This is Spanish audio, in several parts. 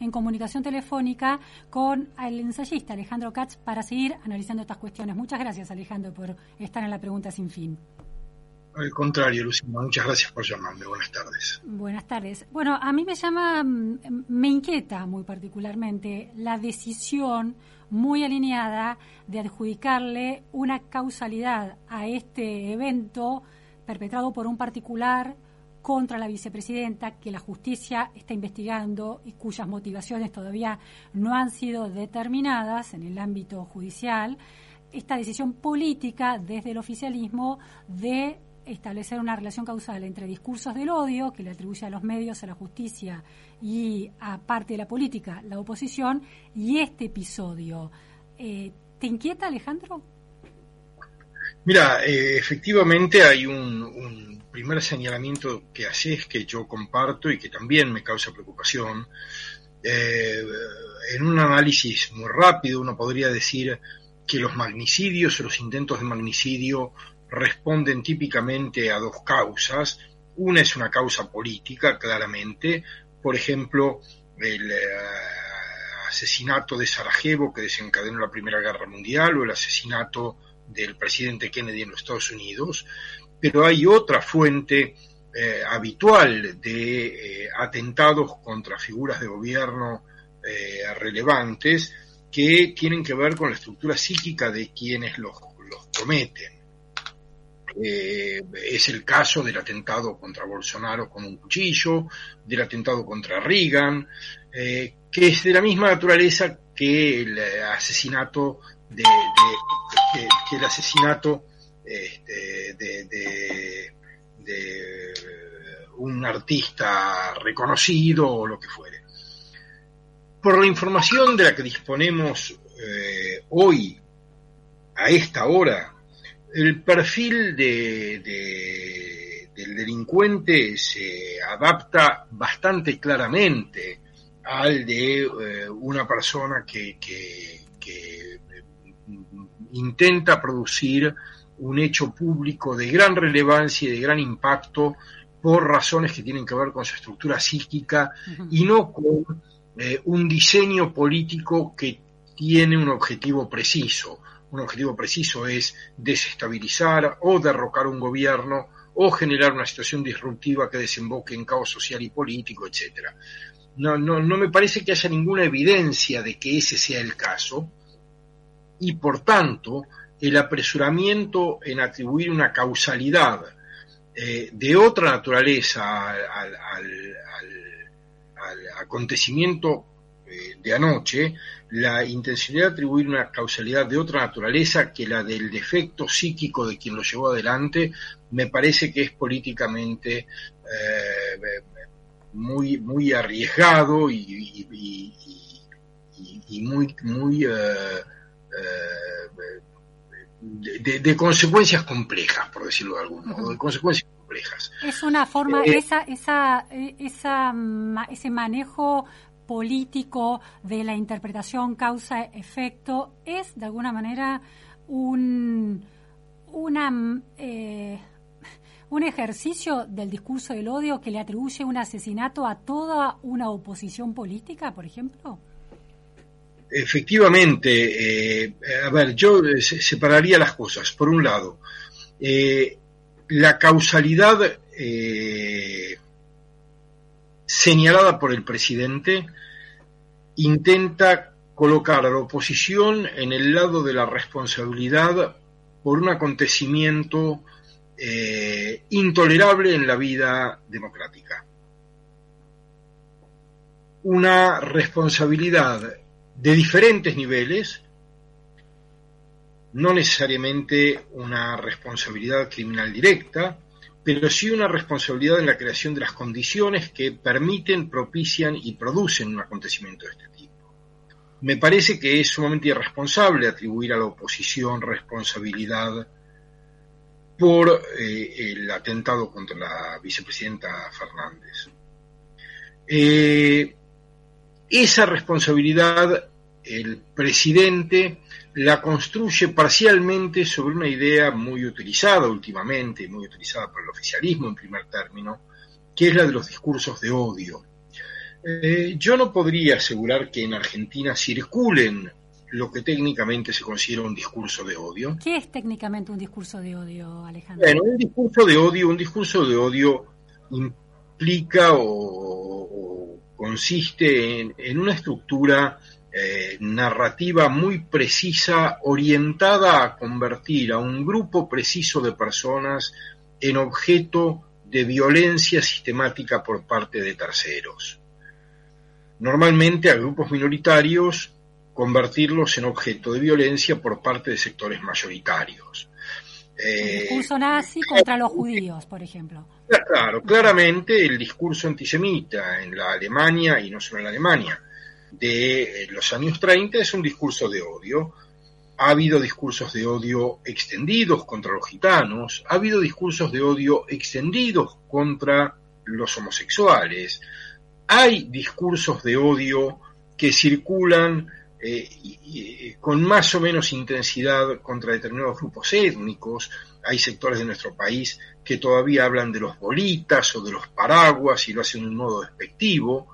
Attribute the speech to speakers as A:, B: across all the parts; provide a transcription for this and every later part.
A: en comunicación telefónica con el ensayista Alejandro Katz para seguir analizando estas cuestiones. Muchas gracias, Alejandro, por estar en la pregunta sin fin.
B: Al contrario, Lucina, muchas gracias por llamarme. Buenas tardes.
A: Buenas tardes. Bueno, a mí me llama, mm, me inquieta muy particularmente la decisión muy alineada de adjudicarle una causalidad a este evento perpetrado por un particular contra la vicepresidenta que la justicia está investigando y cuyas motivaciones todavía no han sido determinadas en el ámbito judicial, esta decisión política desde el oficialismo de establecer una relación causal entre discursos del odio que le atribuye a los medios, a la justicia y a parte de la política, la oposición, y este episodio. Eh, ¿Te inquieta, Alejandro?
B: Mira, eh, efectivamente hay un, primer señalamiento que haces que yo comparto y que también me causa preocupación. Eh, en un análisis muy rápido uno podría decir que los magnicidios o los intentos de magnicidio responden típicamente a dos causas. Una es una causa política, claramente. Por ejemplo, el eh, asesinato de Sarajevo que desencadenó la Primera Guerra Mundial o el asesinato del presidente Kennedy en los Estados Unidos. Pero hay otra fuente eh, habitual de eh, atentados contra figuras de gobierno relevantes que tienen que ver con la estructura psíquica de quienes los, los cometen. Eh, es el caso del atentado contra Bolsonaro con un cuchillo, del atentado contra Reagan, eh, que es de la misma naturaleza que el asesinato de, que el asesinato este, de, un artista reconocido o lo que fuere. Por la información de la que disponemos eh, hoy, a esta hora, el perfil de, del delincuente se adapta bastante claramente al de eh, una persona que, intenta producir un hecho público de gran relevancia y de gran impacto por razones que tienen que ver con su estructura psíquica y no con eh, un diseño político que tiene un objetivo preciso un objetivo preciso es desestabilizar o derrocar un gobierno o generar una situación disruptiva que desemboque en caos social y político, etc. No, no, no me parece que haya ninguna evidencia de que ese sea el caso y por tanto el apresuramiento en atribuir una causalidad eh, de otra naturaleza al, acontecimiento eh, de anoche la intencionalidad de atribuir una causalidad de otra naturaleza que la del defecto psíquico de quien lo llevó adelante, me parece que es políticamente eh, muy, muy arriesgado y, muy, muy eh, eh, de, consecuencias complejas, por decirlo de algún modo, de consecuencias complejas.
A: Es una forma, esa, esa, esa, ese manejo político de la interpretación causa-efecto es de alguna manera un, una, eh, un ejercicio del discurso del odio que le atribuye un asesinato a toda una oposición política, por ejemplo?
B: Efectivamente, eh, a ver, yo separaría las cosas. Por un lado, eh, la causalidad señalada por el presidente intenta colocar a la oposición en el lado de la responsabilidad por un acontecimiento eh, intolerable en la vida democrática. Una responsabilidad de diferentes niveles, no necesariamente una responsabilidad criminal directa, pero sí una responsabilidad en la creación de las condiciones que permiten, propician y producen un acontecimiento de este tipo. Me parece que es sumamente irresponsable atribuir a la oposición responsabilidad por eh, el atentado contra la vicepresidenta Fernández. Eh, esa responsabilidad el presidente la construye parcialmente sobre una idea muy utilizada últimamente, muy utilizada por el oficialismo en primer término, que es la de los discursos de odio. Eh, yo no podría asegurar que en Argentina circulen lo que técnicamente se considera un discurso de odio.
A: ¿Qué es técnicamente un discurso de odio, Alejandro?
B: Bueno, un discurso de odio, un discurso de odio implica o, consiste en, una estructura eh, narrativa muy precisa, orientada a convertir a un grupo preciso de personas en objeto de violencia sistemática por parte de terceros. Normalmente a grupos minoritarios convertirlos en objeto de violencia por parte de sectores mayoritarios.
A: El discurso nazi contra los judíos, por ejemplo.
B: Claro, claramente el discurso antisemita en la Alemania, y no solo en la Alemania, de eh, los años 30 es un discurso de odio. Ha habido discursos de odio extendidos contra los gitanos, ha habido discursos de odio extendidos contra los homosexuales, hay discursos de odio que circulan eh, con más o menos intensidad contra determinados grupos étnicos. Hay sectores de nuestro país que todavía hablan de los bolitas o de los paraguas y lo hacen de un modo despectivo,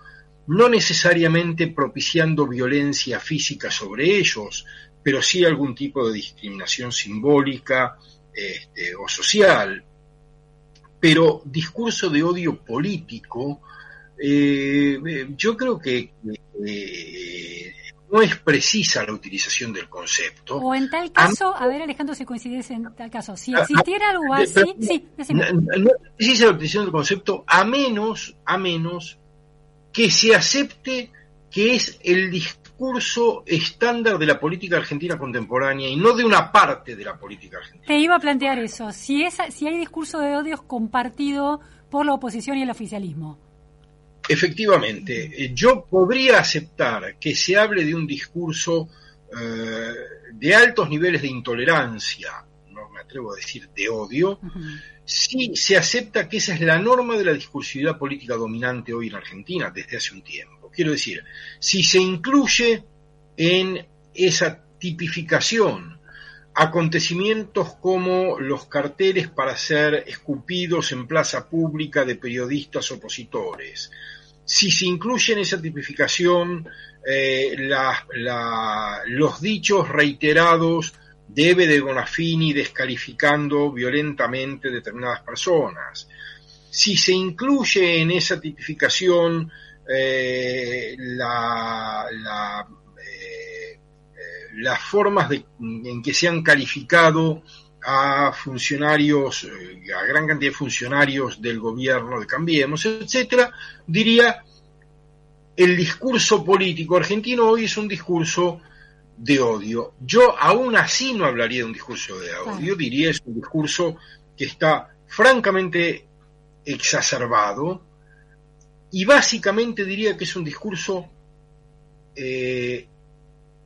B: no necesariamente propiciando violencia física sobre ellos, pero sí algún tipo de discriminación simbólica este, o social. Pero discurso de odio político, eh, eh, yo creo que no es precisa la utilización del concepto.
A: O en tal caso, a, ver Alejandro si coincides en tal caso, si existiera algo así, sí,
B: no, no, es precisa la utilización del concepto a menos, a menos que se acepte que es el discurso estándar de la política argentina contemporánea y no de una parte de la política argentina.
A: Te iba a plantear eso, si, es, si hay discurso de odios compartido por la oposición y el oficialismo.
B: Efectivamente, eh, yo podría aceptar que se hable de un discurso eh, de altos niveles de intolerancia, no me atrevo a decir de odio, si se acepta que esa es la norma de la discursividad política dominante hoy en Argentina desde hace un tiempo. Quiero decir, si se incluye en esa tipificación acontecimientos como los carteles para ser escupidos en plaza pública de periodistas opositores. Si se incluye en esa tipificación eh, los dichos reiterados de Eve de Bonafini descalificando violentamente determinadas personas, si se incluye en esa tipificación eh, la las formas en que se han calificado a funcionarios, eh, a gran cantidad de funcionarios del gobierno de Cambiemos, etcétera, diría el discurso político argentino hoy es un discurso de odio. Yo aún así no hablaría de un discurso de odio, diría es un discurso que está francamente exacerbado y básicamente diría que es un discurso eh,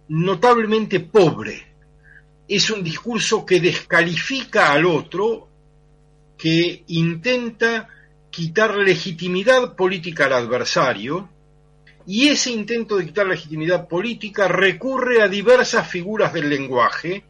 B: notablemente pobre. Es un discurso que descalifica al otro, que intenta quitar legitimidad política al adversario, y ese intento de quitar legitimidad política recurre a diversas figuras del lenguaje,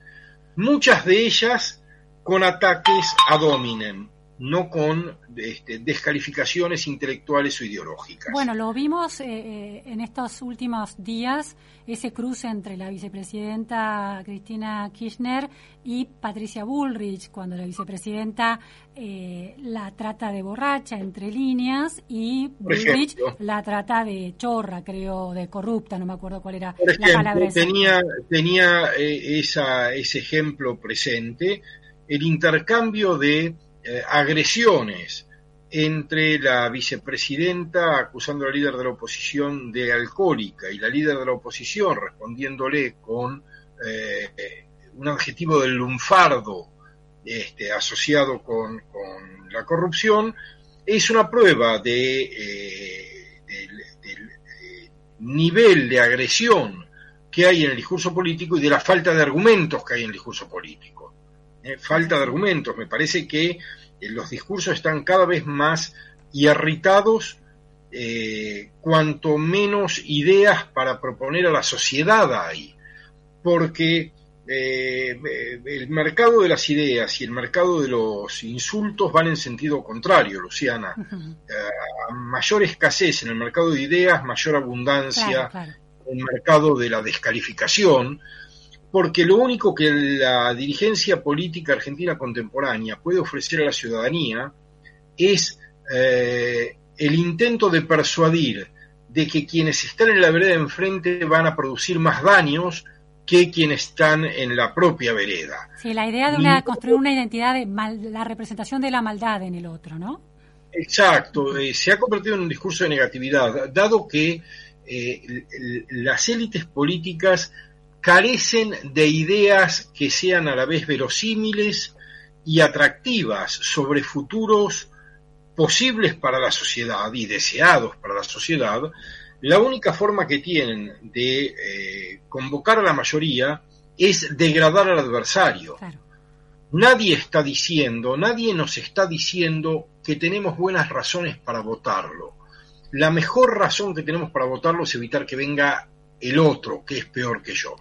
B: muchas de ellas con ataques a dominen no con este, descalificaciones intelectuales o ideológicas.
A: Bueno, lo vimos eh, eh, en estos últimos días, ese cruce entre la vicepresidenta Cristina Kirchner y Patricia Bullrich, cuando la vicepresidenta eh, la trata de borracha entre líneas y Bullrich la trata de chorra, creo, de corrupta, no me acuerdo cuál era la palabra.
B: Tenía, tenía esa, ese ejemplo presente, el intercambio de eh, agresiones entre la vicepresidenta acusando al líder de la oposición de alcohólica y la líder de la oposición respondiéndole con eh, un adjetivo del lunfardo este, asociado con, la corrupción, es una prueba de, eh, del nivel de agresión que hay en el discurso político y de la falta de argumentos que hay en el discurso político. Eh, falta de argumentos. Me parece que eh, los discursos están cada vez más irritados, eh, cuanto menos ideas para proponer a la sociedad hay, porque el mercado de las ideas y el mercado de los insultos van en sentido contrario, Luciana. mayor escasez en el mercado de ideas, mayor abundancia en el mercado de la descalificación, porque lo único que la dirigencia política argentina contemporánea puede ofrecer a la ciudadanía es eh, el intento de persuadir de que quienes están en la vereda de enfrente van a producir más daños que quienes están en la propia vereda.
A: Sí, la idea de una, construir una identidad de la representación de la maldad en el otro, ¿no?
B: Exacto, eh, se ha convertido en un discurso de negatividad, dado que eh, las élites políticas carecen de ideas que sean a la vez verosímiles y atractivas sobre futuros posibles para la sociedad y deseados para la sociedad, la única forma que tienen de eh, convocar a la mayoría es degradar al adversario. Nadie está diciendo, nadie nos está diciendo que tenemos buenas razones para votarlo. La mejor razón que tenemos para votarlo es evitar que venga el otro, que es peor que yo.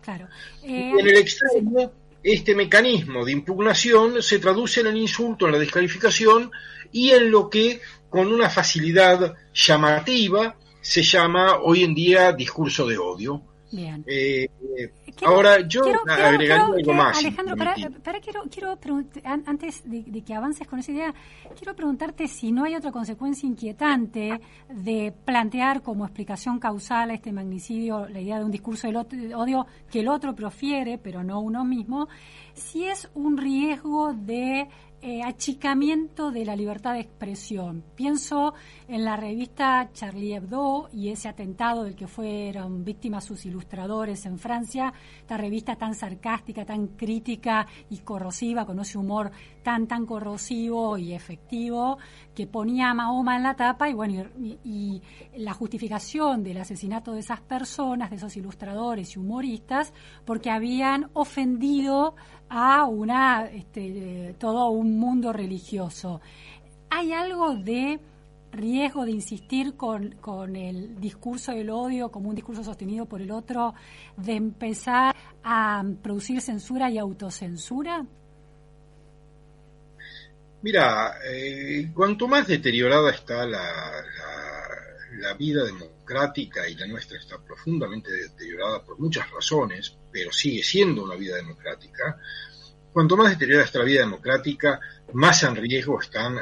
B: en el extremo, este mecanismo de impugnación se traduce en el insulto, en la descalificación y en lo que con una facilidad llamativa se llama hoy en día discurso de odio. Bien. Eh, ahora, yo agregaría algo más.
A: Alejandro, para, quiero, quiero antes de, que avances con esa idea, quiero preguntarte si no hay otra consecuencia inquietante de plantear como explicación causal a este magnicidio la idea de un discurso de odio que el otro profiere, pero no uno mismo, si es un riesgo de eh, achicamiento de la libertad de expresión. Pienso en la revista Charlie Hebdo y ese atentado del que fueron víctimas sus ilustradores en Francia, esta revista tan sarcástica, tan crítica y corrosiva, con ese humor tan, tan corrosivo y efectivo, que ponía a Mahoma en la tapa y bueno, y, la justificación del asesinato de esas personas, de esos ilustradores y humoristas, porque habían ofendido a una este, todo un mundo religioso. ¿Hay algo de riesgo de insistir con, con el discurso del odio como un discurso sostenido por el otro, de empezar a producir censura y autocensura?
B: Mira, eh, cuanto más deteriorada está la, la, vida democrática y la nuestra está profundamente deteriorada por muchas razones, pero sigue siendo una vida democrática, cuanto más deteriorada está la vida democrática, más en riesgo están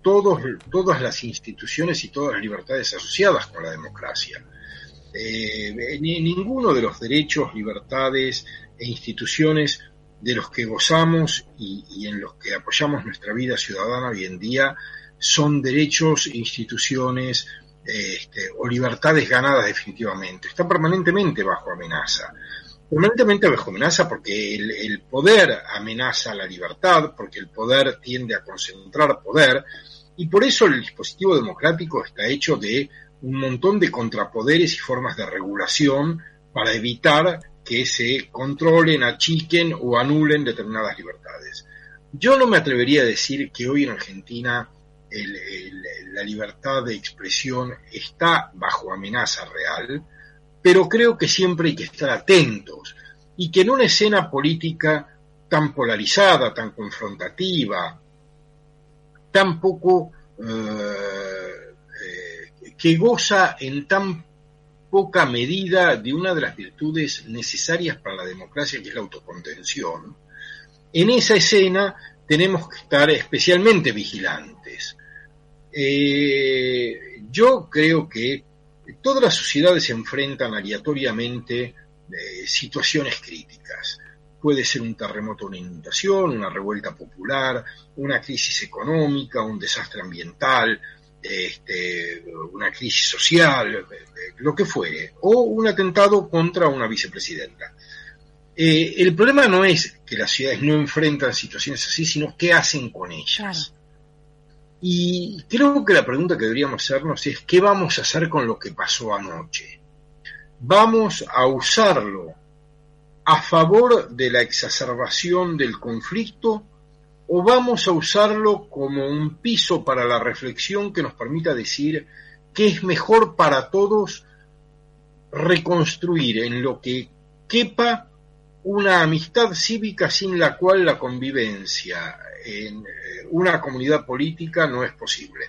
B: todas las instituciones y todas las libertades asociadas con la democracia. Eh, ninguno de los derechos, libertades e instituciones de los que gozamos y, en los que apoyamos nuestra vida ciudadana hoy en día son derechos, instituciones este, o libertades ganadas definitivamente. Están permanentemente bajo amenaza. Permanentemente bajo amenaza porque el, el poder amenaza la libertad, porque el poder tiende a concentrar poder y por eso el dispositivo democrático está hecho de un montón de contrapoderes y formas de regulación para evitar que se controlen, achiquen o anulen determinadas libertades. Yo no me atrevería a decir que hoy en Argentina la libertad de expresión está bajo amenaza real, pero creo que siempre hay que estar atentos y que en una escena política tan polarizada, tan confrontativa, tan poco eh, eh, que goza en tan poca medida de una de las virtudes necesarias para la democracia, que es la autocontención, en esa escena tenemos que estar especialmente vigilantes. Eh, yo creo que todas las sociedades enfrentan aleatoriamente eh, situaciones críticas. Puede ser un terremoto, una inundación, una revuelta popular, una crisis económica, un desastre ambiental, este, una crisis social, lo que fuere, o un atentado contra una vicepresidenta. Eh, el problema no es que las ciudades no enfrentan situaciones así, sino qué hacen con ellas. Y creo que la pregunta que deberíamos hacernos es qué vamos a hacer con lo que pasó anoche. ¿Vamos a usarlo a favor de la exacerbación del conflicto o vamos a usarlo como un piso para la reflexión que nos permita decir que es mejor para todos reconstruir en lo que quepa una amistad cívica sin la cual la convivencia en eh, una comunidad política no es posible.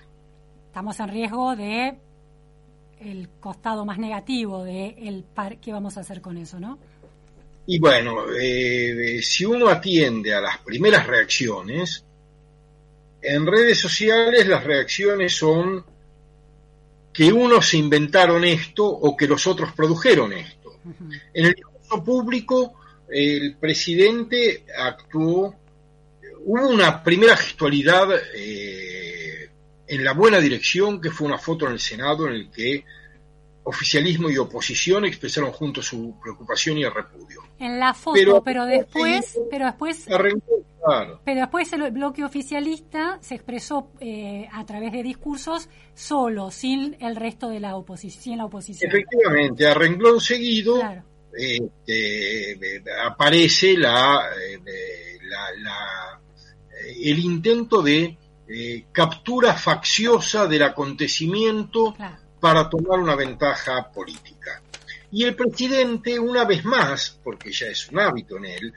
A: Estamos en riesgo de el costado más negativo de el par, qué vamos a hacer con eso, ¿no?
B: Y bueno, eh, si uno atiende a las primeras reacciones, en redes sociales las reacciones son que unos inventaron esto o que los otros produjeron esto. En el discurso público, el presidente actuó, hubo una primera gestualidad eh, en la buena dirección, que fue una foto en el Senado en el que oficialismo y oposición expresaron juntos su preocupación y el repudio.
A: En la foto, pero, después, pero después, pero después el bloque oficialista se expresó eh, a través de discursos solo, sin el resto de la oposición, la oposición.
B: Efectivamente, a renglón seguido este, aparece la, eh, la, el intento de eh, captura facciosa del acontecimiento para tomar una ventaja política. Y el presidente, una vez más, porque ya es un hábito en él,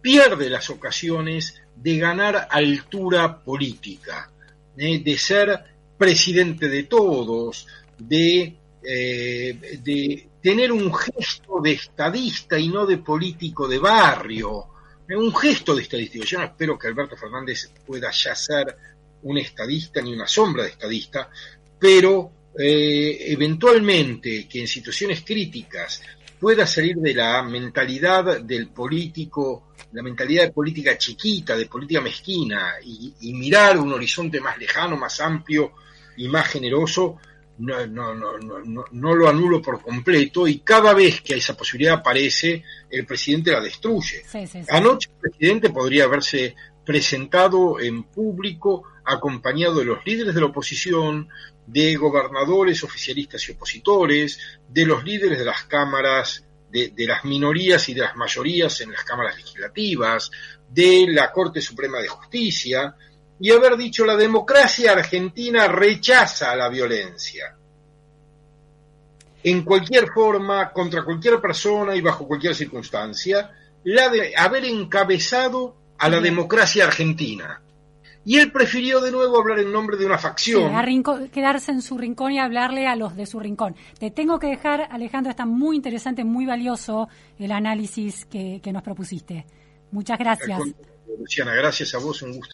B: pierde las ocasiones de ganar altura política, ¿eh? de ser presidente de todos, de, eh, de tener un gesto de estadista y no de político de barrio, un gesto de estadista. Yo no espero que Alberto Fernández pueda ya ser un estadista ni una sombra de estadista, pero eh, eventualmente que en situaciones críticas pueda salir de la mentalidad del político, la mentalidad de política chiquita, de política mezquina, y, mirar un horizonte más lejano, más amplio y más generoso, no, no, no, no, no lo anulo por completo y cada vez que esa posibilidad aparece, el presidente la destruye. Anoche el presidente podría haberse presentado en público acompañado de los líderes de la oposición, de gobernadores, oficialistas y opositores, de los líderes de las cámaras, de, las minorías y de las mayorías en las cámaras legislativas, de la Corte Suprema de Justicia, y haber dicho la democracia argentina rechaza la violencia. En cualquier forma, contra cualquier persona y bajo cualquier circunstancia, la de haber encabezado a la democracia argentina y él prefirió de nuevo hablar en nombre de una facción.
A: quedarse en su rincón y hablarle a los de su rincón. Te tengo que dejar, Alejandro, está muy interesante, muy valioso el análisis que, que nos propusiste. Muchas gracias.
B: Luciana, gracias a vos, un gusto.